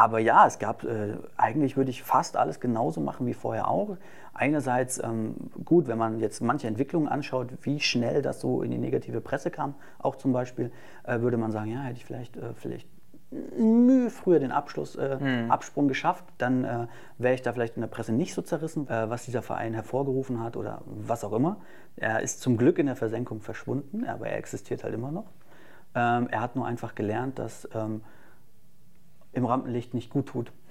Aber ja, es gab, äh, eigentlich würde ich fast alles genauso machen wie vorher auch. Einerseits ähm, gut, wenn man jetzt manche Entwicklungen anschaut, wie schnell das so in die negative Presse kam, auch zum Beispiel, äh, würde man sagen, ja, hätte ich vielleicht, äh, vielleicht Mühe früher den Abschluss, äh, hm. Absprung geschafft, dann äh, wäre ich da vielleicht in der Presse nicht so zerrissen, äh, was dieser Verein hervorgerufen hat oder was auch immer. Er ist zum Glück in der Versenkung verschwunden, aber er existiert halt immer noch. Ähm, er hat nur einfach gelernt, dass ähm, im Rampenlicht nicht gut tut.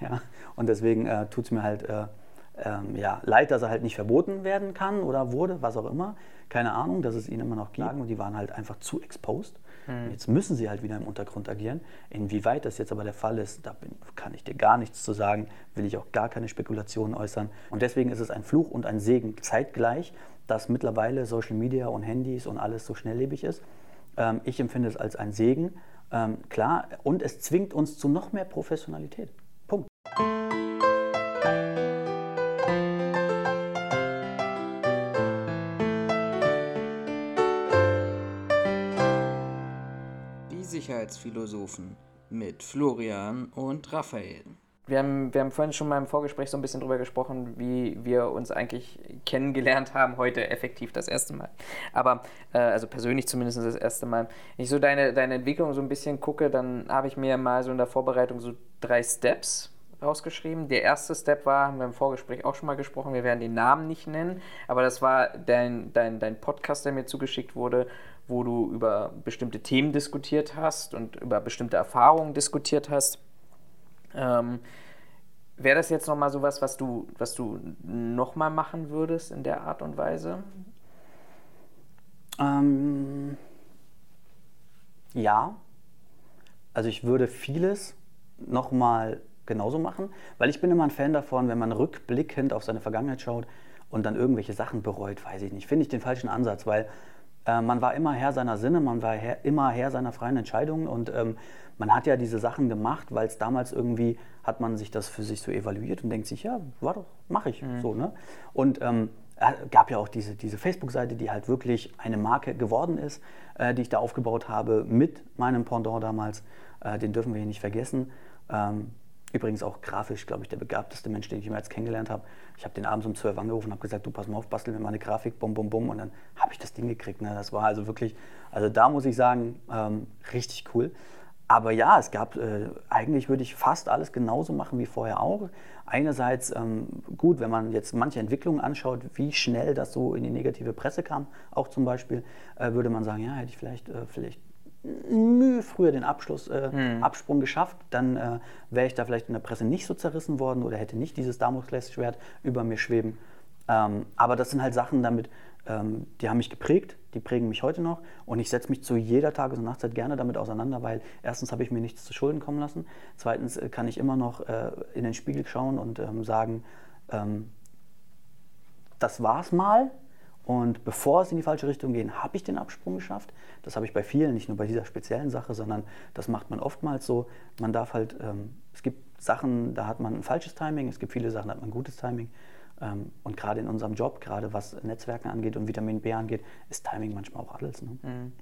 Ja? Und deswegen äh, tut es mir halt äh, ähm, ja, leid, dass er halt nicht verboten werden kann oder wurde, was auch immer. Keine Ahnung, dass es ihn immer noch gibt. Und die waren halt einfach zu exposed. Mhm. Jetzt müssen sie halt wieder im Untergrund agieren. Inwieweit das jetzt aber der Fall ist, da bin, kann ich dir gar nichts zu sagen, will ich auch gar keine Spekulationen äußern. Und deswegen ist es ein Fluch und ein Segen zeitgleich, dass mittlerweile Social Media und Handys und alles so schnelllebig ist. Ähm, ich empfinde es als ein Segen, ähm, klar, und es zwingt uns zu noch mehr Professionalität. Punkt. Die Sicherheitsphilosophen mit Florian und Raphael wir haben, wir haben vorhin schon mal im Vorgespräch so ein bisschen drüber gesprochen, wie wir uns eigentlich kennengelernt haben, heute effektiv das erste Mal. Aber, äh, also persönlich zumindest das erste Mal. Wenn ich so deine, deine Entwicklung so ein bisschen gucke, dann habe ich mir mal so in der Vorbereitung so drei Steps rausgeschrieben. Der erste Step war, haben wir im Vorgespräch auch schon mal gesprochen, wir werden den Namen nicht nennen, aber das war dein, dein, dein Podcast, der mir zugeschickt wurde, wo du über bestimmte Themen diskutiert hast und über bestimmte Erfahrungen diskutiert hast. Ähm, Wäre das jetzt nochmal sowas, was du, was du nochmal machen würdest in der Art und Weise? Ähm, ja. Also ich würde vieles nochmal genauso machen, weil ich bin immer ein Fan davon, wenn man rückblickend auf seine Vergangenheit schaut und dann irgendwelche Sachen bereut, weiß ich nicht. Finde ich den falschen Ansatz, weil äh, man war immer Herr seiner Sinne, man war Herr, immer Herr seiner freien Entscheidungen und ähm, man hat ja diese Sachen gemacht, weil es damals irgendwie, hat man sich das für sich so evaluiert und denkt sich, ja, war doch, mache ich mhm. so. Ne? Und ähm, gab ja auch diese, diese Facebook-Seite, die halt wirklich eine Marke geworden ist, äh, die ich da aufgebaut habe mit meinem Pendant damals. Äh, den dürfen wir hier nicht vergessen. Ähm, übrigens auch grafisch, glaube ich, der begabteste Mensch, den ich jemals kennengelernt habe. Ich habe den abends um 12 angerufen und habe gesagt, du pass mal auf, bastel mir mal eine Grafik, bum, bum, bum. Und dann habe ich das Ding gekriegt. Ne? Das war also wirklich, also da muss ich sagen, ähm, richtig cool. Aber ja, es gab, äh, eigentlich würde ich fast alles genauso machen wie vorher auch. Einerseits ähm, gut, wenn man jetzt manche Entwicklungen anschaut, wie schnell das so in die negative Presse kam, auch zum Beispiel, äh, würde man sagen, ja, hätte ich vielleicht, äh, vielleicht Mühe früher den Abschluss, äh, hm. Absprung geschafft, dann äh, wäre ich da vielleicht in der Presse nicht so zerrissen worden oder hätte nicht dieses Damoklesschwert über mir schweben. Ähm, aber das sind halt Sachen damit, ähm, die haben mich geprägt, die prägen mich heute noch und ich setze mich zu jeder Tages- und Nachtzeit gerne damit auseinander, weil erstens habe ich mir nichts zu Schulden kommen lassen, zweitens äh, kann ich immer noch äh, in den Spiegel schauen und ähm, sagen, ähm, das war's mal, und bevor es in die falsche Richtung geht, habe ich den Absprung geschafft. Das habe ich bei vielen, nicht nur bei dieser speziellen Sache, sondern das macht man oftmals so. Man darf halt, ähm, es gibt Sachen, da hat man ein falsches Timing, es gibt viele Sachen, da hat man ein gutes Timing. Ähm, und gerade in unserem Job, gerade was Netzwerken angeht und Vitamin B angeht, ist Timing manchmal auch alles. Ne? Mhm.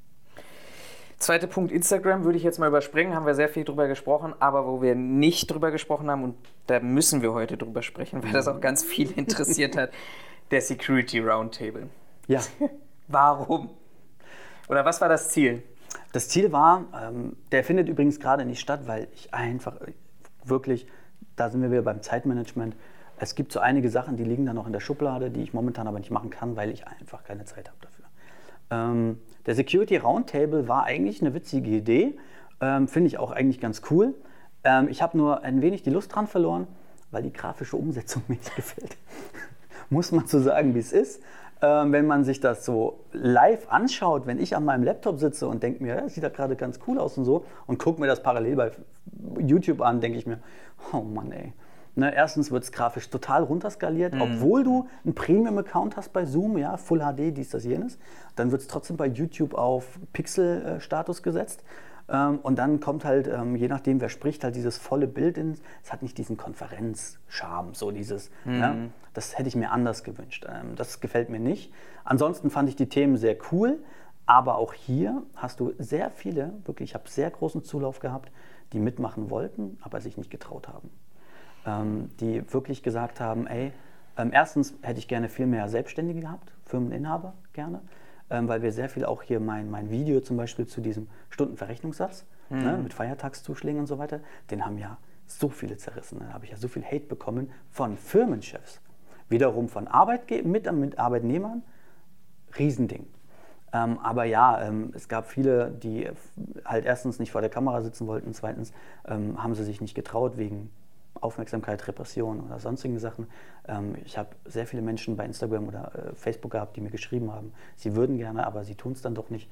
Zweiter Punkt, Instagram würde ich jetzt mal überspringen, haben wir sehr viel drüber gesprochen, aber wo wir nicht drüber gesprochen haben, und da müssen wir heute drüber sprechen, weil das auch ganz viel interessiert hat, der Security Roundtable. Ja. Warum? Oder was war das Ziel? Das Ziel war, ähm, der findet übrigens gerade nicht statt, weil ich einfach wirklich, da sind wir wieder beim Zeitmanagement, es gibt so einige Sachen, die liegen da noch in der Schublade, die ich momentan aber nicht machen kann, weil ich einfach keine Zeit habe dafür. Ähm, der Security Roundtable war eigentlich eine witzige Idee, ähm, finde ich auch eigentlich ganz cool. Ähm, ich habe nur ein wenig die Lust dran verloren, weil die grafische Umsetzung mir nicht gefällt. Muss man so sagen, wie es ist. Ähm, wenn man sich das so live anschaut, wenn ich an meinem Laptop sitze und denke mir, ja, das sieht da gerade ganz cool aus und so, und gucke mir das parallel bei YouTube an, denke ich mir, oh Mann, ey. Ne, erstens wird es grafisch total runterskaliert, mhm. obwohl du einen Premium-Account hast bei Zoom, ja, Full HD, dies, das, jenes. Dann wird es trotzdem bei YouTube auf Pixel-Status gesetzt. Ähm, und dann kommt halt, ähm, je nachdem, wer spricht, halt dieses volle Bild in. Es hat nicht diesen Konferenz-Charme, so dieses. Mhm. Ne? Das hätte ich mir anders gewünscht. Ähm, das gefällt mir nicht. Ansonsten fand ich die Themen sehr cool. Aber auch hier hast du sehr viele, wirklich, ich habe sehr großen Zulauf gehabt, die mitmachen wollten, aber sich nicht getraut haben. Die wirklich gesagt haben, ey, erstens hätte ich gerne viel mehr Selbstständige gehabt, Firmeninhaber gerne, ähm, weil wir sehr viel auch hier mein, mein Video zum Beispiel zu diesem Stundenverrechnungssatz mhm. ne, mit Feiertagszuschlägen und so weiter, den haben ja so viele zerrissen. Da habe ich ja so viel Hate bekommen von Firmenchefs. Wiederum von Arbeitge mit, mit Arbeitnehmern, Riesending. Ähm, aber ja, ähm, es gab viele, die halt erstens nicht vor der Kamera sitzen wollten, zweitens ähm, haben sie sich nicht getraut wegen Aufmerksamkeit, Repression oder sonstigen Sachen. Ähm, ich habe sehr viele Menschen bei Instagram oder äh, Facebook gehabt, die mir geschrieben haben, sie würden gerne, aber sie tun es dann doch nicht.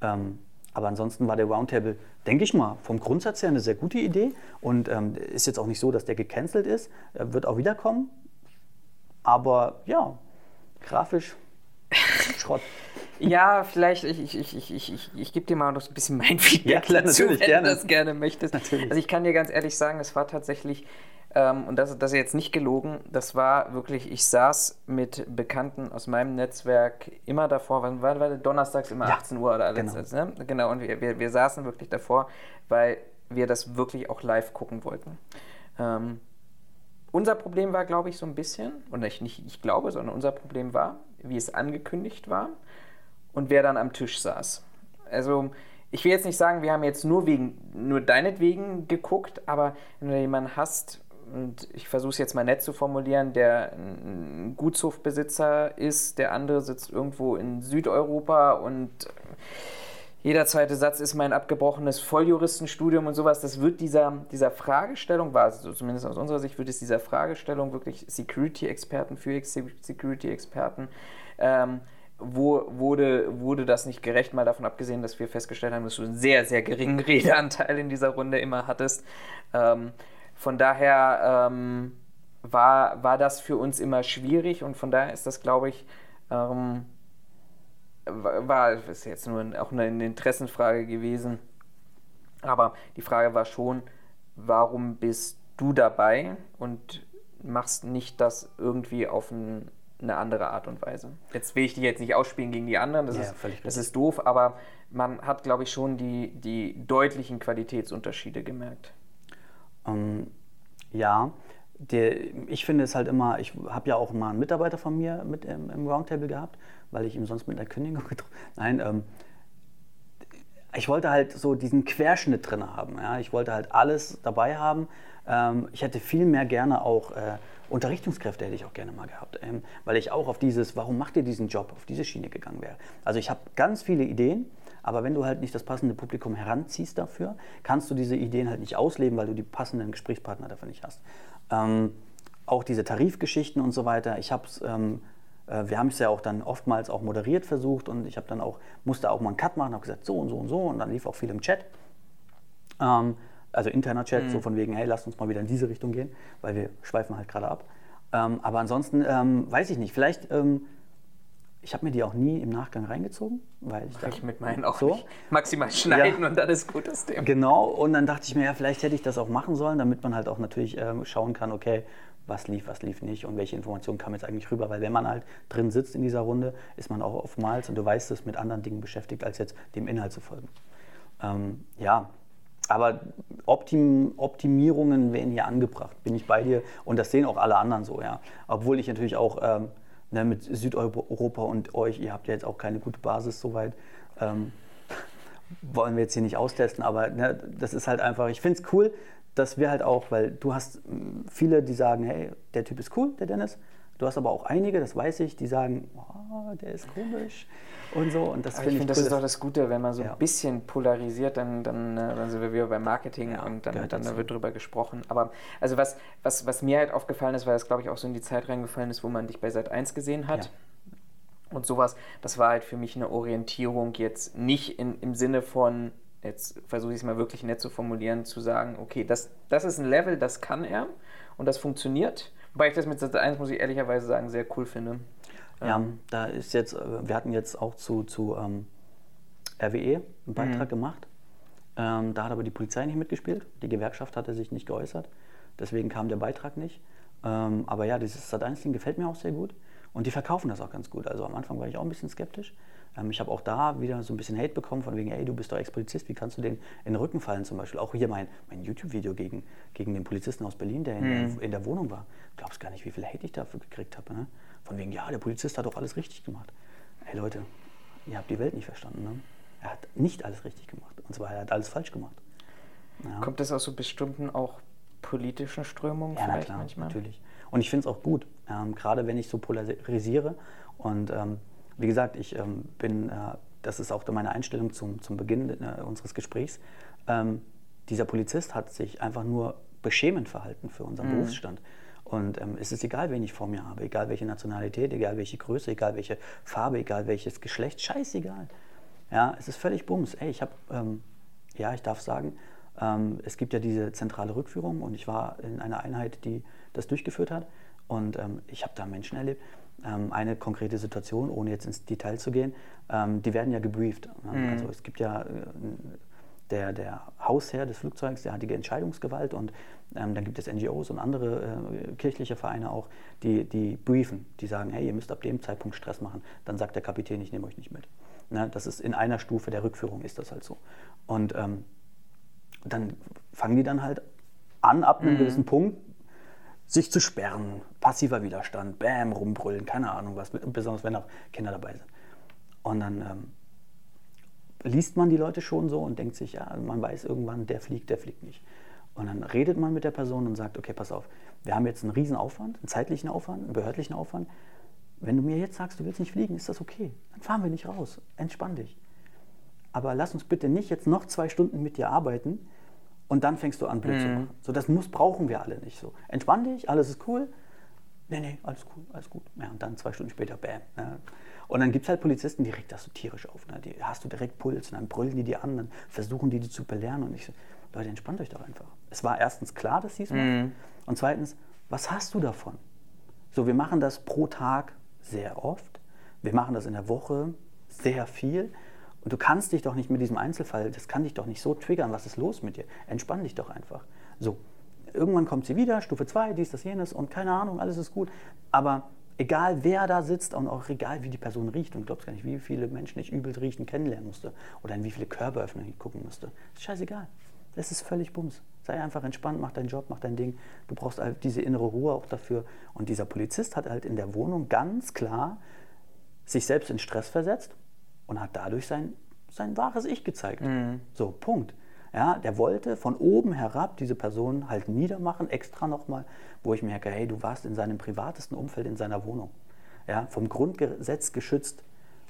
Ähm, aber ansonsten war der Roundtable, denke ich mal, vom Grundsatz her eine sehr gute Idee und ähm, ist jetzt auch nicht so, dass der gecancelt ist. Er wird auch wiederkommen. Aber ja, grafisch Schrott. Ja, vielleicht, ich, ich, ich, ich, ich, ich gebe dir mal noch ein bisschen mein Feedback ja, dazu, wenn gerne. du das gerne möchtest. Natürlich. Also ich kann dir ganz ehrlich sagen, es war tatsächlich, ähm, und das, das ist jetzt nicht gelogen, das war wirklich, ich saß mit Bekannten aus meinem Netzwerk immer davor, wann war, war donnerstags immer ja, 18 Uhr oder alles. Genau, ne? genau und wir, wir, wir saßen wirklich davor, weil wir das wirklich auch live gucken wollten. Ähm, unser Problem war, glaube ich, so ein bisschen, und nicht, nicht ich glaube, sondern unser Problem war, wie es angekündigt war und wer dann am Tisch saß. Also ich will jetzt nicht sagen, wir haben jetzt nur wegen nur deinetwegen geguckt, aber wenn du jemanden hast, und ich versuche es jetzt mal nett zu formulieren, der ein Gutshofbesitzer ist, der andere sitzt irgendwo in Südeuropa und jeder zweite Satz ist mein abgebrochenes Volljuristenstudium und sowas. Das wird dieser, dieser Fragestellung, war also zumindest aus unserer Sicht, wird es dieser Fragestellung wirklich Security-Experten für Security-Experten ähm, wo, wurde, wurde das nicht gerecht, mal davon abgesehen, dass wir festgestellt haben, dass du einen sehr, sehr geringen Redeanteil in dieser Runde immer hattest. Ähm, von daher ähm, war, war das für uns immer schwierig und von daher ist das, glaube ich, ähm, war, ist jetzt nur auch eine Interessenfrage gewesen, aber die Frage war schon, warum bist du dabei und machst nicht das irgendwie auf ein eine andere Art und Weise. Jetzt will ich die jetzt nicht ausspielen gegen die anderen, das, ja, ist, das ist doof, aber man hat, glaube ich, schon die, die deutlichen Qualitätsunterschiede gemerkt. Ähm, ja, der, ich finde es halt immer, ich habe ja auch mal einen Mitarbeiter von mir mit im, im Roundtable gehabt, weil ich ihm sonst mit einer Kündigung gedroht Nein, ähm, ich wollte halt so diesen Querschnitt drin haben. Ja? Ich wollte halt alles dabei haben. Ähm, ich hätte viel mehr gerne auch äh, Unterrichtungskräfte hätte ich auch gerne mal gehabt, ähm, weil ich auch auf dieses, warum macht ihr diesen Job, auf diese Schiene gegangen wäre. Also ich habe ganz viele Ideen, aber wenn du halt nicht das passende Publikum heranziehst dafür, kannst du diese Ideen halt nicht ausleben, weil du die passenden Gesprächspartner dafür nicht hast. Ähm, auch diese Tarifgeschichten und so weiter. Ich habe ähm, äh, wir haben es ja auch dann oftmals auch moderiert versucht und ich habe dann auch musste auch mal einen Cut machen, habe gesagt so und so und so und dann lief auch viel im Chat. Ähm, also interner Chat, mhm. so von wegen, hey, lasst uns mal wieder in diese Richtung gehen, weil wir schweifen halt gerade ab. Ähm, aber ansonsten ähm, weiß ich nicht, vielleicht, ähm, ich habe mir die auch nie im Nachgang reingezogen, weil ich, dachte, ich mit meinen auch so. Maximal schneiden ja. und dann ist gut das Thema. Genau, und dann dachte ich mir, ja, vielleicht hätte ich das auch machen sollen, damit man halt auch natürlich ähm, schauen kann, okay, was lief, was lief nicht und welche Informationen kam jetzt eigentlich rüber. Weil wenn man halt drin sitzt in dieser Runde, ist man auch oftmals, und du weißt es, mit anderen Dingen beschäftigt, als jetzt dem Inhalt zu folgen. Ähm, ja, aber Optim Optimierungen werden hier angebracht, bin ich bei dir. Und das sehen auch alle anderen so, ja. Obwohl ich natürlich auch ähm, ne, mit Südeuropa und euch, ihr habt ja jetzt auch keine gute Basis soweit. Ähm, wollen wir jetzt hier nicht austesten, aber ne, das ist halt einfach, ich finde es cool, dass wir halt auch, weil du hast viele, die sagen, hey, der Typ ist cool, der Dennis. Du hast aber auch einige, das weiß ich, die sagen, oh, der ist komisch und so. Und das finde ich, find, das ist doch das Gute, wenn man so ja. ein bisschen polarisiert, dann, dann, äh, dann sind wir wieder beim Marketing ja, und dann, dann, dann wird darüber gesprochen. Aber also was, was, was mir halt aufgefallen ist, weil das glaube ich auch so in die Zeit reingefallen ist, wo man dich bei Sat 1 gesehen hat. Ja. Und sowas, das war halt für mich eine Orientierung jetzt nicht in, im Sinne von, jetzt versuche ich es mal wirklich nett zu formulieren, zu sagen, okay, das, das ist ein Level, das kann er und das funktioniert. Wobei ich das mit Sat 1, muss ich ehrlicherweise sagen, sehr cool finde. Ja, ähm, da ist jetzt, äh, wir hatten jetzt auch zu, zu ähm, RWE einen Beitrag mhm. gemacht. Ähm, da hat aber die Polizei nicht mitgespielt. Die Gewerkschaft hatte sich nicht geäußert. Deswegen kam der Beitrag nicht. Ähm, aber ja, dieses Sat 1-Ding gefällt mir auch sehr gut. Und die verkaufen das auch ganz gut. Also am Anfang war ich auch ein bisschen skeptisch. Ähm, ich habe auch da wieder so ein bisschen Hate bekommen von wegen, ey, du bist doch Ex-Polizist, wie kannst du den in den Rücken fallen zum Beispiel? Auch hier mein, mein YouTube-Video gegen, gegen den Polizisten aus Berlin, der in, Mhm. der in der Wohnung war. Du glaubst gar nicht, wie viel Hate ich dafür gekriegt habe. Ne? Von wegen, ja, der Polizist hat doch alles richtig gemacht. Ey Leute, ihr habt die Welt nicht verstanden. Ne? Er hat nicht alles richtig gemacht. Und zwar, er hat alles falsch gemacht. Ja. Kommt das aus so bestimmten auch politischen Strömungen Ja, na vielleicht klar, manchmal? natürlich. Und ich finde es auch gut, ähm, gerade wenn ich so polarisiere. Und ähm, wie gesagt, ich ähm, bin, äh, das ist auch meine Einstellung zum, zum Beginn äh, unseres Gesprächs. Ähm, dieser Polizist hat sich einfach nur beschämend verhalten für unseren Berufsstand. Und ähm, es ist egal, wen ich vor mir habe, egal welche Nationalität, egal welche Größe, egal welche Farbe, egal welches Geschlecht, scheißegal. Ja, es ist völlig Bums. Ey, ich habe, ähm, ja, ich darf sagen, ähm, es gibt ja diese zentrale Rückführung und ich war in einer Einheit, die das durchgeführt hat. Und ähm, ich habe da Menschen erlebt. Ähm, eine konkrete Situation, ohne jetzt ins Detail zu gehen, ähm, die werden ja gebrieft. Ne? Also es gibt ja äh, der, der Hausherr des Flugzeugs, der hat die Entscheidungsgewalt und ähm, dann gibt es NGOs und andere äh, kirchliche Vereine auch, die, die briefen, die sagen, hey, ihr müsst ab dem Zeitpunkt Stress machen. Dann sagt der Kapitän, ich nehme euch nicht mit. Ne? Das ist in einer Stufe der Rückführung ist das halt so. Und ähm, dann fangen die dann halt an, ab einem gewissen Punkt sich zu sperren, passiver Widerstand, bam, rumbrüllen, keine Ahnung was, besonders wenn auch Kinder dabei sind. Und dann ähm, liest man die Leute schon so und denkt sich, ja, man weiß irgendwann, der fliegt, der fliegt nicht. Und dann redet man mit der Person und sagt, okay, pass auf, wir haben jetzt einen riesen Aufwand, einen zeitlichen Aufwand, einen behördlichen Aufwand. Wenn du mir jetzt sagst, du willst nicht fliegen, ist das okay. Dann fahren wir nicht raus. Entspann dich. Aber lass uns bitte nicht jetzt noch zwei Stunden mit dir arbeiten und dann fängst du an, blöd zu machen. So, das muss, brauchen wir alle nicht so. Entspann dich, alles ist cool. Nee, nee, alles cool, alles gut. Ja, und dann zwei Stunden später, bam. Ne? Und dann gibt es halt Polizisten, die regt das so tierisch auf. Ne? Die hast du direkt Puls und dann brüllen die dir an, dann versuchen die die zu belehren. Und ich so, Leute, entspannt euch doch einfach. Es war erstens klar, dass sie es machen. Und zweitens, was hast du davon? So, wir machen das pro Tag sehr oft. Wir machen das in der Woche sehr viel. Und du kannst dich doch nicht mit diesem Einzelfall, das kann dich doch nicht so triggern. Was ist los mit dir? Entspann dich doch einfach. So, irgendwann kommt sie wieder, Stufe 2, dies, das, jenes und keine Ahnung, alles ist gut. Aber egal wer da sitzt und auch egal wie die Person riecht und glaubst gar nicht, wie viele Menschen ich übel riechen kennenlernen musste oder in wie viele Körperöffnungen ich gucken musste. Ist scheißegal. Das ist völlig Bums. Sei einfach entspannt, mach deinen Job, mach dein Ding. Du brauchst halt diese innere Ruhe auch dafür. Und dieser Polizist hat halt in der Wohnung ganz klar sich selbst in Stress versetzt und hat dadurch sein, sein wahres Ich gezeigt. So, Punkt. Ja, der wollte von oben herab diese Person halt niedermachen, extra nochmal, wo ich merke, hey, du warst in seinem privatesten Umfeld in seiner Wohnung. Ja, vom Grundgesetz geschützt.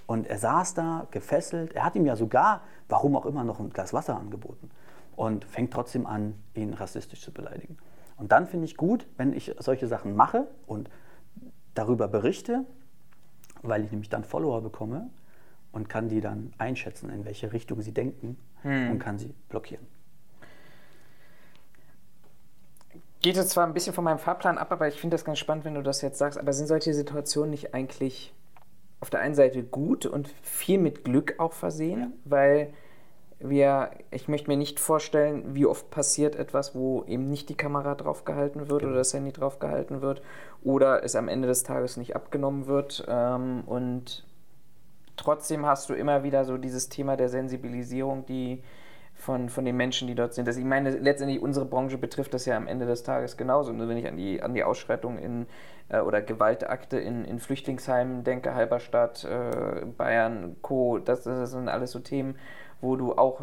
Und er saß da, gefesselt. Er hat ihm ja sogar, warum auch immer, noch ein Glas Wasser angeboten. Und fängt trotzdem an, ihn rassistisch zu beleidigen. Und dann finde ich gut, wenn ich solche Sachen mache und darüber berichte, weil ich nämlich dann Follower bekomme und kann die dann einschätzen, in welche Richtung sie denken und kann sie blockieren. Geht jetzt zwar ein bisschen von meinem Fahrplan ab, aber ich finde das ganz spannend, wenn du das jetzt sagst. Aber sind solche Situationen nicht eigentlich auf der einen Seite gut und viel mit Glück auch versehen? Weil wir, ich möchte mir nicht vorstellen, wie oft passiert etwas, wo eben nicht die Kamera draufgehalten wird oder das Handy draufgehalten wird oder es am Ende des Tages nicht abgenommen wird. Ähm, und trotzdem hast du immer wieder so dieses Thema der Sensibilisierung, die von, von den Menschen, die dort sind. Das, ich meine, letztendlich unsere Branche betrifft das ja am Ende des Tages genauso. Und wenn ich an die, an die Ausschreitungen in, äh, oder Gewaltakte in, in Flüchtlingsheimen denke, Halberstadt, äh, Bayern, Co., das, das sind alles so Themen, wo du auch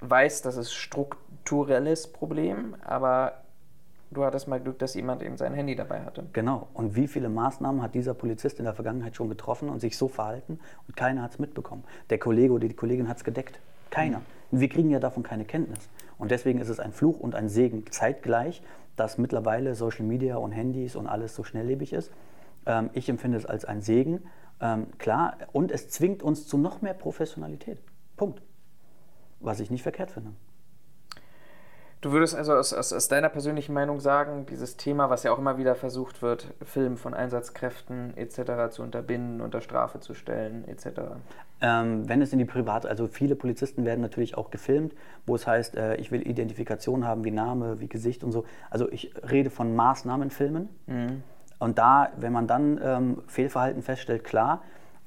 weißt, das ist strukturelles Problem, aber du hattest mal Glück, dass jemand eben sein Handy dabei hatte. Genau. Und wie viele Maßnahmen hat dieser Polizist in der Vergangenheit schon getroffen und sich so verhalten und keiner hat es mitbekommen? Der Kollege oder die Kollegin hat es gedeckt. Keiner. Und wir kriegen ja davon keine Kenntnis. Und deswegen ist es ein Fluch und ein Segen zeitgleich, dass mittlerweile Social Media und Handys und alles so schnelllebig ist. Ähm, ich empfinde es als ein Segen, ähm, klar. Und es zwingt uns zu noch mehr Professionalität. Punkt. Was ich nicht verkehrt finde. Du würdest also aus, aus, aus, deiner persönlichen Meinung sagen, dieses Thema, was ja auch immer wieder versucht wird, Film von Einsatzkräften etc. zu unterbinden, unter Strafe zu stellen etc. Ähm, wenn es in die Privat, also viele Polizisten werden natürlich auch gefilmt, wo es heißt, äh, ich will Identifikation haben, wie Name, wie Gesicht und so. Also ich rede von Maßnahmenfilmen. Mhm. Und da, wenn man dann ähm, Fehlverhalten feststellt, klar,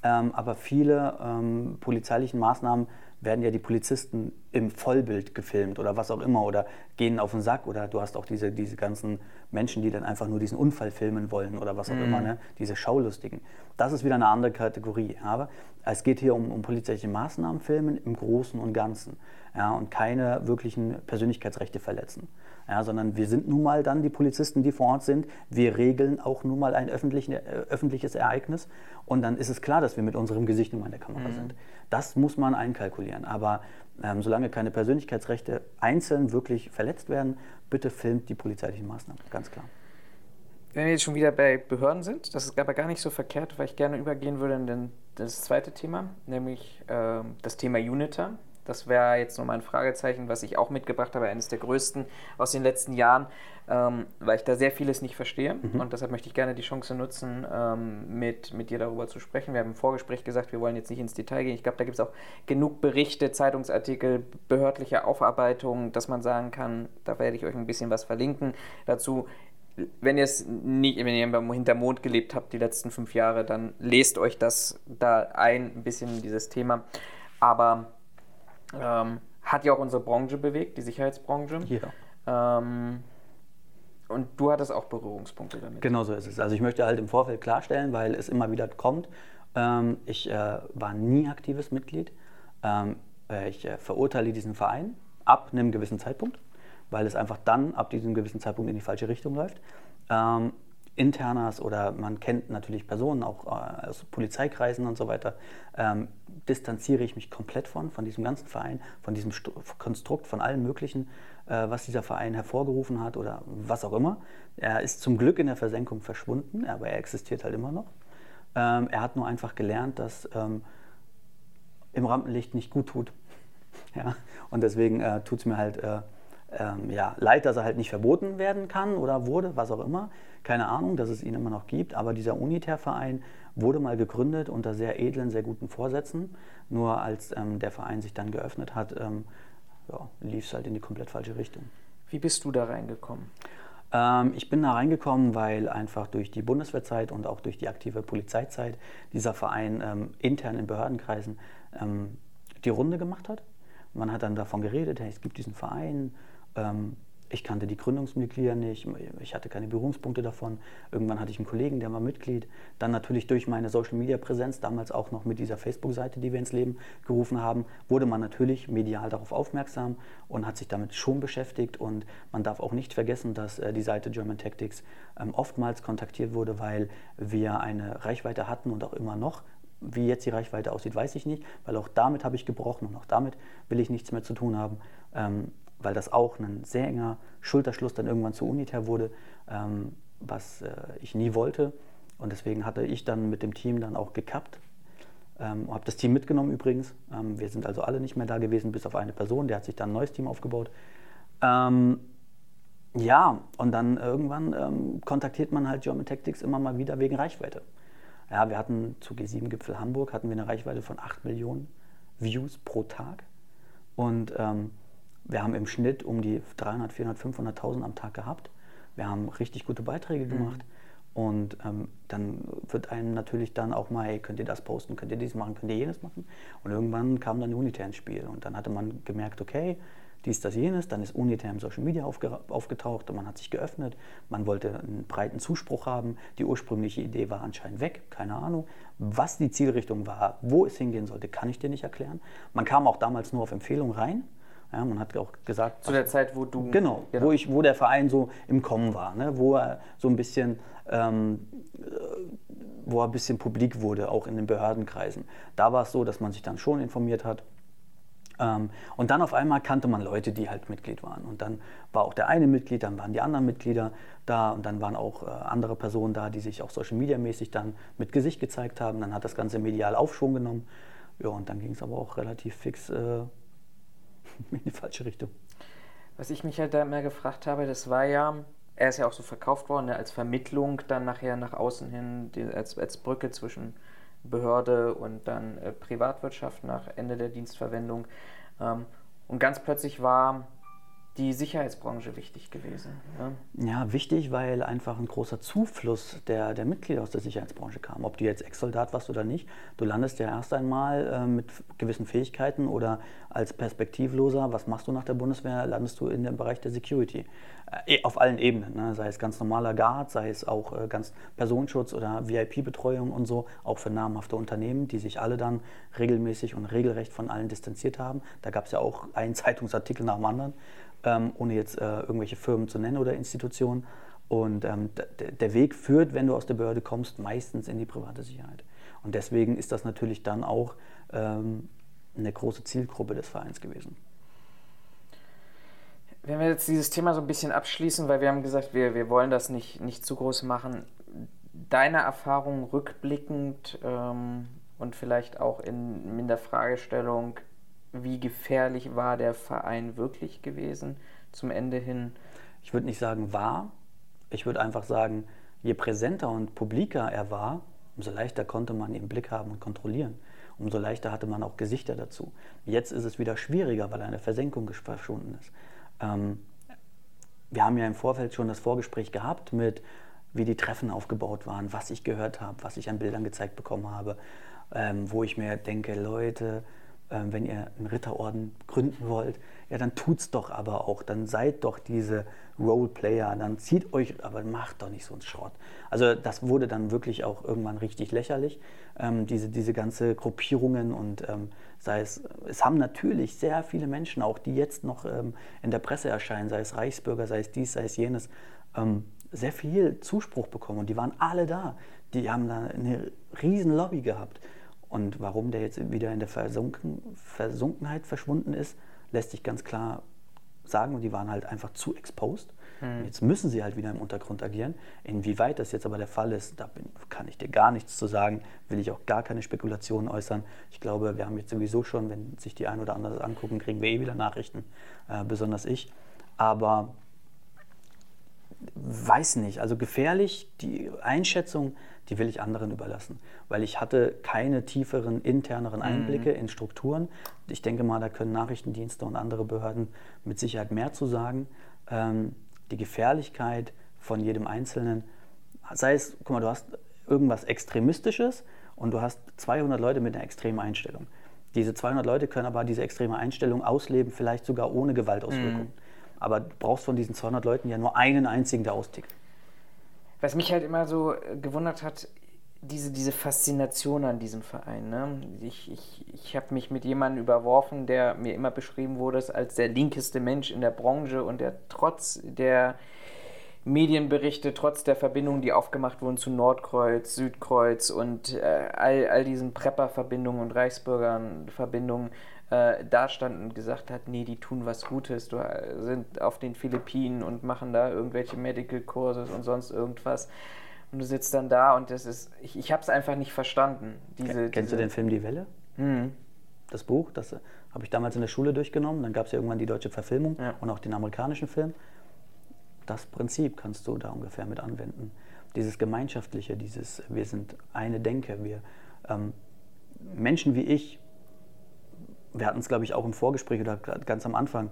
Ähm, aber viele ähm, polizeilichen Maßnahmen werden ja die Polizisten im Vollbild gefilmt oder was auch immer oder gehen auf den Sack oder du hast auch diese, diese ganzen Menschen, die dann einfach nur diesen Unfall filmen wollen oder was auch Mhm. immer, ne? diese Schaulustigen. Das ist wieder eine andere Kategorie. Aber es geht hier um, um polizeiliche Maßnahmen filmen im Großen und Ganzen ja, und keine wirklichen Persönlichkeitsrechte verletzen. Ja, sondern wir sind nun mal dann die Polizisten, die vor Ort sind. Wir regeln auch nun mal ein äh, öffentliches Ereignis und dann ist es klar, dass wir mit unserem Gesicht nun mal in der Kamera sind. Das muss man einkalkulieren. Aber ähm, solange keine Persönlichkeitsrechte einzeln wirklich verletzt werden, bitte filmt die polizeilichen Maßnahmen, ganz klar. Wenn wir jetzt schon wieder bei Behörden sind, das ist aber gar nicht so verkehrt, weil ich gerne übergehen würde in den, das zweite Thema, nämlich ähm, das Thema Uniter. Das wäre jetzt nochmal ein Fragezeichen, was ich auch mitgebracht habe, eines der größten aus den letzten Jahren, ähm, weil ich da sehr vieles nicht verstehe. Und deshalb möchte ich gerne die Chance nutzen, ähm, mit, mit dir darüber zu sprechen. Wir haben im Vorgespräch gesagt, wir wollen jetzt nicht ins Detail gehen. Ich glaube, da gibt es auch genug Berichte, Zeitungsartikel, behördliche Aufarbeitung, dass man sagen kann, da werde ich euch ein bisschen was verlinken dazu wenn ihr es nicht, wenn ihr hinter Mond gelebt habt die letzten fünf Jahre, dann lest euch das da ein, ein bisschen in dieses Thema. Aber ähm, hat ja auch unsere Branche bewegt, die Sicherheitsbranche. Jeder. Ähm, und du hattest auch Berührungspunkte damit. Genau so ist es. Also ich möchte halt im Vorfeld klarstellen, weil es immer wieder kommt. Ähm, ich äh, war nie aktives Mitglied. Ähm, äh, ich äh, verurteile diesen Verein ab einem gewissen Zeitpunkt, weil es einfach dann ab diesem gewissen Zeitpunkt in die falsche Richtung läuft. Internas oder man kennt natürlich Personen auch äh, aus Polizeikreisen und so weiter, ähm, distanziere ich mich komplett von, von diesem ganzen Verein, von diesem Stu Konstrukt, von allem Möglichen, äh, was dieser Verein hervorgerufen hat oder was auch immer. Er ist zum Glück in der Versenkung verschwunden, aber er existiert halt immer noch. Ähm, er hat nur einfach gelernt, dass ähm, im Rampenlicht nicht gut tut. ja? Und deswegen äh, tut es mir halt äh, ähm, ja, leid, dass er halt nicht verboten werden kann oder wurde, was auch immer. Keine Ahnung, dass es ihn immer noch gibt. Aber dieser Uniter-Verein wurde mal gegründet unter sehr edlen, sehr guten Vorsätzen. Nur als ähm, der Verein sich dann geöffnet hat, ähm, ja, lief es halt in die komplett falsche Richtung. Wie bist du da reingekommen? Ähm, ich bin da reingekommen, weil einfach durch die Bundeswehrzeit und auch durch die aktive Polizeizeit dieser Verein ähm, intern in Behördenkreisen ähm, die Runde gemacht hat. Man hat dann davon geredet, hey, es gibt diesen Verein. Ähm, ich kannte die Gründungsmitglieder nicht, ich hatte keine Berührungspunkte davon. Irgendwann hatte ich einen Kollegen, der war Mitglied. Dann natürlich durch meine Social-Media-Präsenz, damals auch noch mit dieser Facebook-Seite, die wir ins Leben gerufen haben, wurde man natürlich medial darauf aufmerksam und hat sich damit schon beschäftigt. Und man darf auch nicht vergessen, dass äh, die Seite German Tactics ähm, oftmals kontaktiert wurde, weil wir eine Reichweite hatten und auch immer noch. Wie jetzt die Reichweite aussieht, weiß ich nicht, weil auch damit habe ich gebrochen und auch damit will ich nichts mehr zu tun haben. Ähm, weil das auch ein sehr enger Schulterschluss dann irgendwann zu Unitär wurde, ähm, was äh, ich nie wollte. Und deswegen hatte ich dann mit dem Team dann auch gekappt. Ähm, habe das Team mitgenommen übrigens. Ähm, wir sind also alle nicht mehr da gewesen, bis auf eine Person, der hat sich dann ein neues Team aufgebaut. Ähm, ja, und dann irgendwann ähm, kontaktiert man halt German Tactics immer mal wieder wegen Reichweite. Ja, wir hatten zu G7-Gipfel Hamburg hatten wir eine Reichweite von 8 Millionen Views pro Tag. Und ähm, wir haben im Schnitt um die 300, 400, 500.000 am Tag gehabt. Wir haben richtig gute Beiträge gemacht. Mhm. Und ähm, dann wird einem natürlich dann auch mal, hey, könnt ihr das posten, könnt ihr dies machen, könnt ihr jenes machen. Und irgendwann kam dann Unitär ins Spiel. Und dann hatte man gemerkt, okay, dies, das, jenes. Dann ist Unitär im Social Media aufge aufgetaucht und man hat sich geöffnet. Man wollte einen breiten Zuspruch haben. Die ursprüngliche Idee war anscheinend weg, keine Ahnung. Was die Zielrichtung war, wo es hingehen sollte, kann ich dir nicht erklären. Man kam auch damals nur auf Empfehlung rein. Ja, man hat auch gesagt. Zu der Zeit, wo du. Genau, genau. Wo, ich, wo der Verein so im Kommen war, ne? wo er so ein bisschen. Ähm, wo er ein bisschen publik wurde, auch in den Behördenkreisen. Da war es so, dass man sich dann schon informiert hat. Ähm, und dann auf einmal kannte man Leute, die halt Mitglied waren. Und dann war auch der eine Mitglied, dann waren die anderen Mitglieder da und dann waren auch äh, andere Personen da, die sich auch Social Media mäßig dann mit Gesicht gezeigt haben. Dann hat das Ganze medial Aufschwung genommen. Ja, und dann ging es aber auch relativ fix äh, in die falsche Richtung. Was ich mich halt da immer gefragt habe, das war ja, er ist ja auch so verkauft worden, ne, als Vermittlung dann nachher nach außen hin, als, als Brücke zwischen Behörde und dann äh, Privatwirtschaft nach Ende der Dienstverwendung. Ähm, und ganz plötzlich war die Sicherheitsbranche wichtig gewesen? Ja? ja, wichtig, weil einfach ein großer Zufluss der, der Mitglieder aus der Sicherheitsbranche kam. Ob du jetzt Ex-Soldat warst oder nicht, du landest ja erst einmal äh, mit gewissen Fähigkeiten oder als Perspektivloser, was machst du nach der Bundeswehr, landest du in dem Bereich der Security. Äh, auf allen Ebenen, ne? sei es ganz normaler Guard, sei es auch äh, ganz Personenschutz oder VIP-Betreuung und so, auch für namhafte Unternehmen, die sich alle dann regelmäßig und regelrecht von allen distanziert haben. Da gab es ja auch einen Zeitungsartikel nach dem anderen ähm, ohne jetzt äh, irgendwelche Firmen zu nennen oder Institutionen. Und ähm, der Weg führt, wenn du aus der Behörde kommst, meistens in die private Sicherheit. Und deswegen ist das natürlich dann auch ähm, eine große Zielgruppe des Vereins gewesen. Wenn wir jetzt dieses Thema so ein bisschen abschließen, weil wir haben gesagt, wir, wir wollen das nicht, nicht zu groß machen. Deine Erfahrung rückblickend ähm, und vielleicht auch in, in der Fragestellung, wie gefährlich war der Verein wirklich gewesen zum Ende hin? Ich würde nicht sagen war, ich würde einfach sagen, je präsenter und publiker er war, umso leichter konnte man ihn im Blick haben und kontrollieren. Umso leichter hatte man auch Gesichter dazu. Jetzt ist es wieder schwieriger, weil eine Versenkung verschwunden ist. Ähm, wir haben ja im Vorfeld schon das Vorgespräch gehabt mit, wie die Treffen aufgebaut waren, was ich gehört habe, was ich an Bildern gezeigt bekommen habe, ähm, wo ich mir denke, Leute, wenn ihr einen Ritterorden gründen wollt, ja, dann tut's doch aber auch. Dann seid doch diese Roleplayer, dann zieht euch, aber macht doch nicht so einen Schrott. Also das wurde dann wirklich auch irgendwann richtig lächerlich, ähm, diese, diese ganze Gruppierungen und ähm, sei es, es haben natürlich sehr viele Menschen auch, die jetzt noch ähm, in der Presse erscheinen, sei es Reichsbürger, sei es dies, sei es jenes, ähm, sehr viel Zuspruch bekommen und die waren alle da. Die haben da eine riesen Lobby gehabt. Und warum der jetzt wieder in der Versunken, Versunkenheit verschwunden ist, lässt sich ganz klar sagen. Und die waren halt einfach zu exposed. Mhm. Jetzt müssen sie halt wieder im Untergrund agieren. Inwieweit das jetzt aber der Fall ist, da bin, kann ich dir gar nichts zu sagen, will ich auch gar keine Spekulationen äußern. Ich glaube, wir haben jetzt sowieso schon, wenn sich die ein oder andere angucken, kriegen wir eh wieder Nachrichten, äh, besonders ich. Aber weiß nicht, also gefährlich, die Einschätzung die will ich anderen überlassen, weil ich hatte keine tieferen, interneren mhm. Einblicke mhm. in Strukturen. Ich denke mal, da können Nachrichtendienste und andere Behörden mit Sicherheit mehr zu sagen. Ähm, die Gefährlichkeit von jedem Einzelnen, sei es, guck mal, du hast irgendwas Extremistisches und du hast 200 Leute mit einer extremen Einstellung. Diese 200 Leute können aber diese extreme Einstellung ausleben, vielleicht sogar ohne Gewaltauswirkung. Mhm. Aber du brauchst von diesen 200 Leuten ja nur einen einzigen, der austickt. Was mich halt immer so äh, gewundert hat, diese, diese Faszination an diesem Verein. Ne? Ich, ich, ich habe mich mit jemandem überworfen, der mir immer beschrieben wurde als der linkeste Mensch in der Branche und der trotz der Medienberichte, trotz der Verbindungen, die aufgemacht wurden zu Nordkreuz, Südkreuz und äh, all, all diesen Prepper-Verbindungen und Reichsbürgern-Verbindungen, äh, da stand und gesagt hat, nee, die tun was Gutes, du, äh, sind auf den Philippinen und machen da irgendwelche Medical Courses und sonst irgendwas. Und du sitzt dann da und das ist, ich, ich habe es einfach nicht verstanden. Diese, Kennst diese, du den Film Die Welle? Mhm. Das Buch, das äh, habe ich damals in der Schule durchgenommen. Dann gab es ja irgendwann die deutsche Verfilmung ja. und auch den amerikanischen Film. Das Prinzip kannst du da ungefähr mit anwenden. Dieses Gemeinschaftliche, dieses Wir sind eine Denke, wir ähm, Menschen wie ich wir hatten es, glaube ich, auch im Vorgespräch oder ganz am Anfang,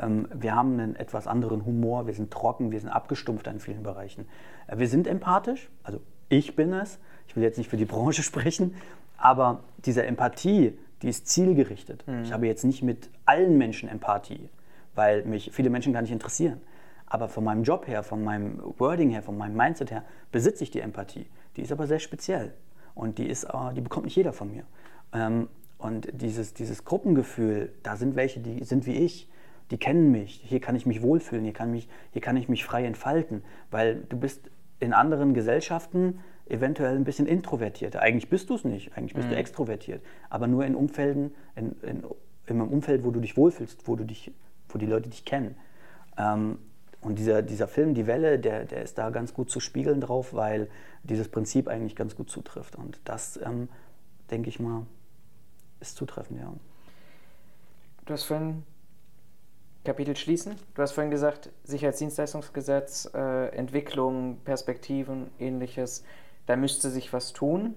ähm, wir haben einen etwas anderen Humor, wir sind trocken, wir sind abgestumpft in vielen Bereichen. Äh, wir sind empathisch, also ich bin es, ich will jetzt nicht für die Branche sprechen, aber diese Empathie, die ist zielgerichtet. Mhm. Ich habe jetzt nicht mit allen Menschen Empathie, weil mich viele Menschen gar nicht interessieren. Aber von meinem Job her, von meinem Wording her, von meinem Mindset her besitze ich die Empathie. Die ist aber sehr speziell und die, ist, äh, die bekommt nicht jeder von mir. Und dieses, dieses Gruppengefühl, da sind welche, die sind wie ich, die kennen mich, hier kann ich mich wohlfühlen, hier kann, mich, hier kann ich mich frei entfalten, weil du bist in anderen Gesellschaften eventuell ein bisschen introvertierter. Eigentlich bist du es nicht, eigentlich bist mhm. du extrovertiert, aber nur in Umfelden, in, in, in, einem Umfeld, wo du dich wohlfühlst, wo, du dich, wo die Leute dich kennen. Ähm, und dieser, dieser Film, Die Welle, der, der ist da ganz gut zu spiegeln drauf, weil dieses Prinzip eigentlich ganz gut zutrifft. Und das, ähm, denke ich mal, ist zutreffend, ja. Du hast vorhin Kapitel schließen. Du hast vorhin gesagt, Sicherheitsdienstleistungsgesetz, äh, Entwicklung, Perspektiven, ähnliches. Da müsste sich was tun.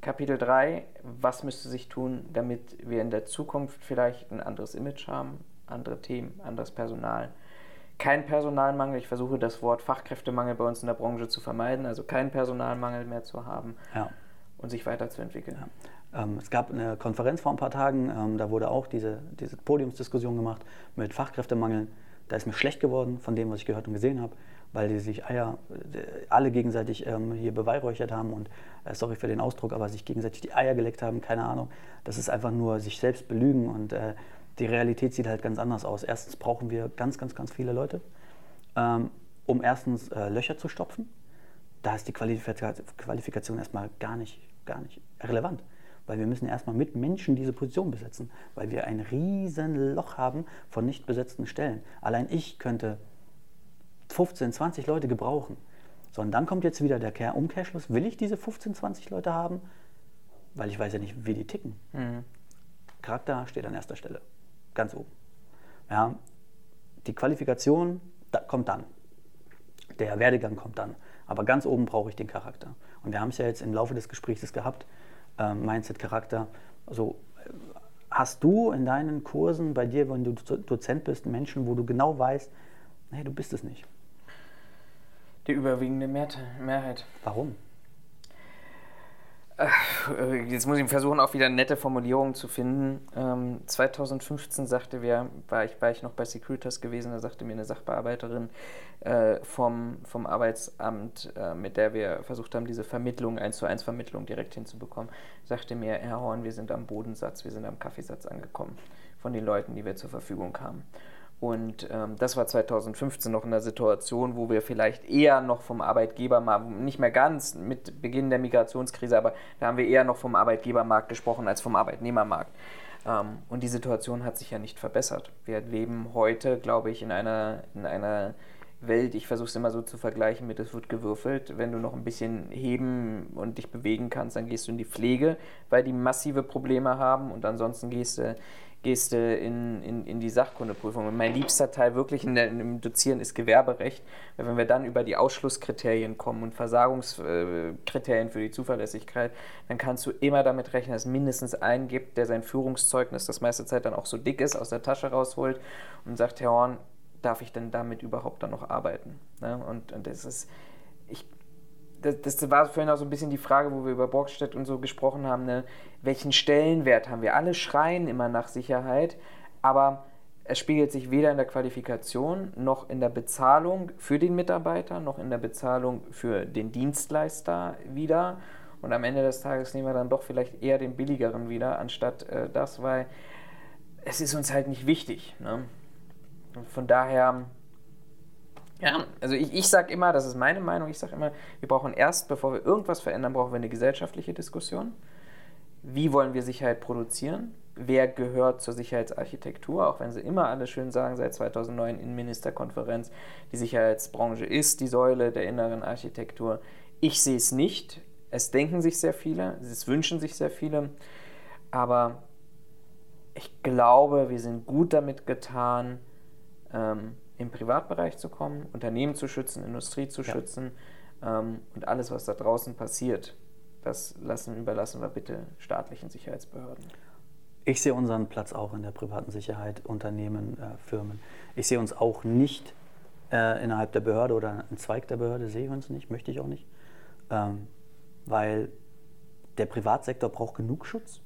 Kapitel 3, was müsste sich tun, damit wir in der Zukunft vielleicht ein anderes Image haben, andere Themen, anderes Personal. Kein Personalmangel, ich versuche das Wort Fachkräftemangel bei uns in der Branche zu vermeiden, also keinen Personalmangel mehr zu haben Ja. und sich weiterzuentwickeln. Ähm, es gab eine Konferenz vor ein paar Tagen, ähm, da wurde auch diese, diese Podiumsdiskussion gemacht mit Fachkräftemangeln. Da ist mir schlecht geworden von dem, was ich gehört und gesehen habe, weil die sich Eier, äh, alle gegenseitig ähm, hier beweihräuchert haben und, äh, sorry für den Ausdruck, aber sich gegenseitig die Eier geleckt haben, keine Ahnung. Das ist einfach nur sich selbst belügen und äh, die Realität sieht halt ganz anders aus. Erstens brauchen wir ganz, ganz, ganz viele Leute, ähm, um erstens Löcher zu stopfen. Da ist die Qualifika Qualifikation erstmal gar nicht, gar nicht relevant. Weil wir müssen erstmal mit Menschen diese Position besetzen, weil wir ein riesen Loch haben von nicht besetzten Stellen. Allein ich könnte 15, 20 Leute gebrauchen. So, und dann kommt jetzt wieder der Kehr- Umkehrschluss. Will ich diese 15, 20 Leute haben? Weil ich weiß ja nicht, wie die ticken. Charakter steht an erster Stelle. Ganz oben. Ja, die Qualifikation da, kommt dann. Der Werdegang kommt dann. Aber ganz oben brauche ich den Charakter. Und wir haben es ja jetzt im Laufe des Gesprächs gehabt. Ähm, Mindset, Charakter. Also äh, hast du in deinen Kursen bei dir, wenn du Do- Dozent bist, Menschen, wo du genau weißt, nee, du bist es nicht. Die überwiegende Mehrheit. Warum? Äh, Jetzt muss ich versuchen, auch wieder nette Formulierungen zu finden. Ähm, 2015 sagte wir, war ich, war ich noch bei Securitas gewesen, da sagte mir eine Sachbearbeiterin äh, vom, vom Arbeitsamt, äh, mit der wir versucht haben, diese Vermittlung, 1 zu 1 Vermittlung direkt hinzubekommen, sagte mir, Herr Horn, wir sind am Bodensatz, wir sind am Kaffeesatz angekommen von den Leuten, die wir zur Verfügung haben. Und ähm, das war 2015 noch in der Situation, wo wir vielleicht eher noch vom Arbeitgebermarkt, nicht mehr ganz mit Beginn der Migrationskrise, aber da haben wir eher noch vom Arbeitgebermarkt gesprochen als vom Arbeitnehmermarkt. Ähm, und die Situation hat sich ja nicht verbessert. Wir leben heute, glaube ich, in einer, in einer Welt, ich versuche es immer so zu vergleichen mit, es wird gewürfelt. Wenn du noch ein bisschen heben und dich bewegen kannst, dann gehst du in die Pflege, weil die massive Probleme haben und ansonsten gehst du gehst du in, in, in die Sachkundeprüfung. Und mein liebster Teil wirklich in der, im Dozieren ist Gewerberecht. Wenn wir dann über die Ausschlusskriterien kommen und Versagungskriterien für die Zuverlässigkeit, dann kannst du immer damit rechnen, dass es mindestens einen gibt, der sein Führungszeugnis das meiste Zeit dann auch so dick ist, aus der Tasche rausholt und sagt, Herr Horn, darf ich denn damit überhaupt dann noch arbeiten? Ne? Und, und das ist, das, das war vorhin auch so ein bisschen die Frage, wo wir über Borgstedt und so gesprochen haben, ne? welchen Stellenwert haben wir? Alle schreien immer nach Sicherheit, aber es spiegelt sich weder in der Qualifikation noch in der Bezahlung für den Mitarbeiter, noch in der Bezahlung für den Dienstleister wieder. Und am Ende des Tages nehmen wir dann doch vielleicht eher den billigeren wieder, anstatt äh, das, weil es ist uns halt nicht wichtig. Ne? Und von daher, ja, also ich, ich sage immer, das ist meine Meinung, ich sage immer, wir brauchen erst, bevor wir irgendwas verändern, brauchen wir eine gesellschaftliche Diskussion. Wie wollen wir Sicherheit produzieren? Wer gehört zur Sicherheitsarchitektur? Auch wenn sie immer alle schön sagen, seit 2009 in Ministerkonferenz, die Sicherheitsbranche ist die Säule der inneren Architektur. Ich sehe es nicht. Es denken sich sehr viele, es wünschen sich sehr viele. Aber ich glaube, wir sind gut damit getan, ähm, im Privatbereich zu kommen, Unternehmen zu schützen, Industrie zu Ja. schützen ähm, und alles, was da draußen passiert, das lassen, überlassen wir bitte staatlichen Sicherheitsbehörden. Ich sehe unseren Platz auch in der privaten Sicherheit, Unternehmen, äh, Firmen. Ich sehe uns auch nicht äh, innerhalb der Behörde oder ein Zweig der Behörde, sehe ich uns nicht, möchte ich auch nicht. Ähm, weil der Privatsektor braucht genug Schutz.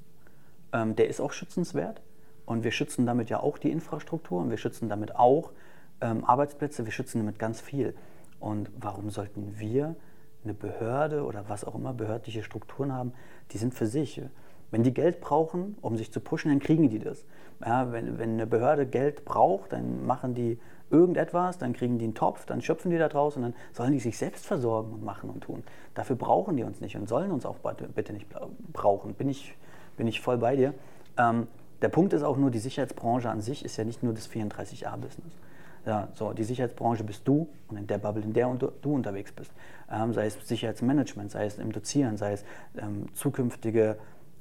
Ähm, der ist auch schützenswert. Und wir schützen damit ja auch die Infrastruktur und wir schützen damit auch ähm, Arbeitsplätze, wir schützen damit ganz viel. Und warum sollten wir eine Behörde oder was auch immer, behördliche Strukturen haben, die sind für sich. Wenn die Geld brauchen, um sich zu pushen, dann kriegen die das. Ja, wenn, wenn eine Behörde Geld braucht, dann machen die irgendetwas, dann kriegen die einen Topf, dann schöpfen die da draus und dann sollen die sich selbst versorgen und machen und tun. Dafür brauchen die uns nicht und sollen uns auch bitte nicht brauchen. Bin ich, bin ich voll bei dir. Ähm, der Punkt ist auch nur, die Sicherheitsbranche an sich ist ja nicht nur das 34a-Business. Ja, so, die Sicherheitsbranche bist du und in der Bubble, in der du, du unterwegs bist. Ähm, sei es Sicherheitsmanagement, sei es im Dozieren, sei es ähm, zukünftige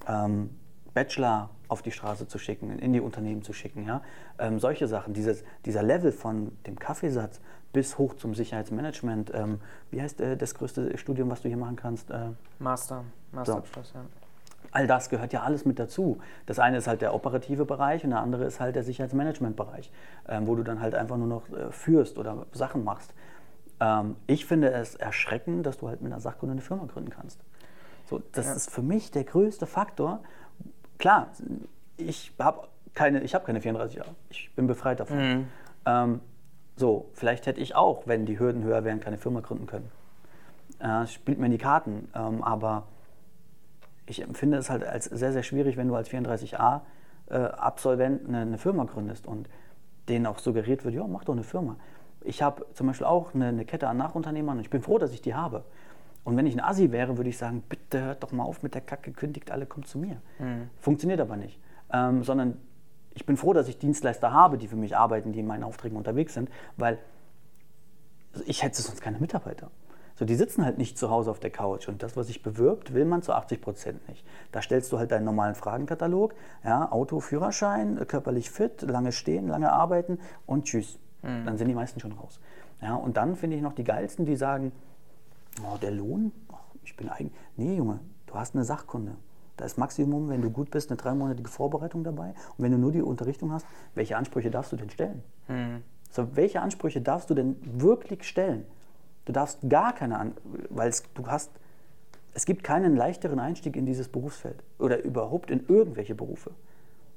ähm, Bachelor auf die Straße zu schicken, in die Unternehmen zu schicken. Ja? Ähm, solche Sachen, dieses, dieser Level von dem Kaffeesatz bis hoch zum Sicherheitsmanagement. Ähm, wie heißt äh, das größte Studium, was du hier machen kannst? Äh, Master, Masterabschluss, ja. All das gehört ja alles mit dazu. Das eine ist halt der operative Bereich und der andere ist halt der Sicherheitsmanagementbereich, ähm, wo du dann halt einfach nur noch äh, führst oder Sachen machst. Ähm, ich finde es erschreckend, dass du halt mit einer Sachkunde eine Firma gründen kannst. So, das ja. ist für mich der größte Faktor. Klar, ich habe keine, hab keine 34 Jahre. Ich bin befreit davon. Mhm. Ähm, so, vielleicht hätte ich auch, wenn die Hürden höher wären, keine Firma gründen können. Äh, spielt mir in die Karten. Ähm, aber ich empfinde es halt als sehr, sehr schwierig, wenn du als 34a-Absolvent äh, eine, eine, Firma gründest und denen auch suggeriert wird, ja, mach doch eine Firma. Ich habe zum Beispiel auch eine, eine, Kette an Nachunternehmern und ich bin froh, dass ich die habe. Und wenn ich ein Assi wäre, würde ich sagen, bitte hört doch mal auf mit der Kacke, kündigt alle, kommt zu mir. Mhm. Funktioniert aber nicht. Ähm, sondern ich bin froh, dass ich Dienstleister habe, die für mich arbeiten, die in meinen Aufträgen unterwegs sind, weil ich hätte sonst keine Mitarbeiter. So, die sitzen halt nicht zu Hause auf der Couch und das, was sich bewirbt, will man zu 80 Prozent nicht. Da stellst du halt deinen normalen Fragenkatalog, ja, Auto, Führerschein, körperlich fit, lange stehen, lange arbeiten und tschüss. Mhm. Dann sind die meisten schon raus. Ja, und dann finde ich noch die geilsten, die sagen, oh, der Lohn, oh, ich bin eigentlich, nee Junge, du hast eine Sachkunde. Da ist Maximum, wenn du gut bist, eine dreimonatige Vorbereitung dabei. Und wenn du nur die Unterrichtung hast, welche Ansprüche darfst du denn stellen? Mhm. So, welche Ansprüche darfst du denn wirklich stellen? Du darfst gar keine, weil du hast, es gibt keinen leichteren Einstieg in dieses Berufsfeld oder überhaupt in irgendwelche Berufe.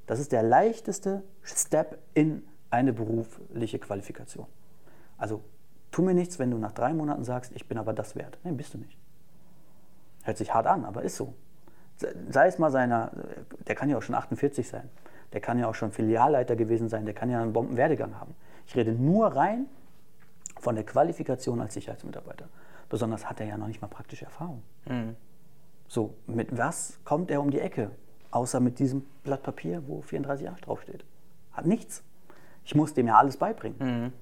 Das ist der leichteste Step in eine berufliche Qualifikation. Also tu mir nichts, wenn du nach drei Monaten sagst, ich bin aber das wert. Nein, bist du nicht. Hört sich hart an, aber ist so. Sei es mal seiner, der kann ja auch schon 48 sein, der kann ja auch schon Filialleiter gewesen sein, der kann ja einen Bombenwerdegang haben. Ich rede nur rein von der Qualifikation als Sicherheitsmitarbeiter. Besonders hat er ja noch nicht mal praktische Erfahrung. Mhm. So, mit was kommt er um die Ecke? Außer mit diesem Blatt Papier, wo 34 Jahre draufsteht. Hat nichts. Ich muss dem ja alles beibringen. Mhm.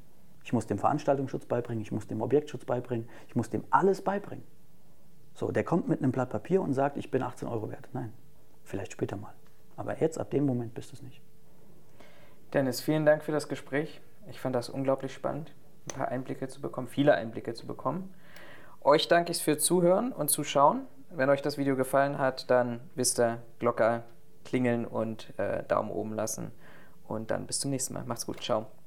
Ich muss dem Veranstaltungsschutz beibringen, ich muss dem Objektschutz beibringen, ich muss dem alles beibringen. So, der kommt mit einem Blatt Papier und sagt, ich bin 18 Euro wert. Nein, vielleicht später mal. Aber jetzt, ab dem Moment, bist du es nicht. Dennis, vielen Dank für das Gespräch. Ich fand das unglaublich spannend ein paar Einblicke zu bekommen, viele Einblicke zu bekommen. Euch danke ich fürs Zuhören und Zuschauen. Wenn euch das Video gefallen hat, dann wisst ihr, Glocke klingeln und äh, Daumen oben lassen. Und dann bis zum nächsten Mal. Macht's gut. Ciao.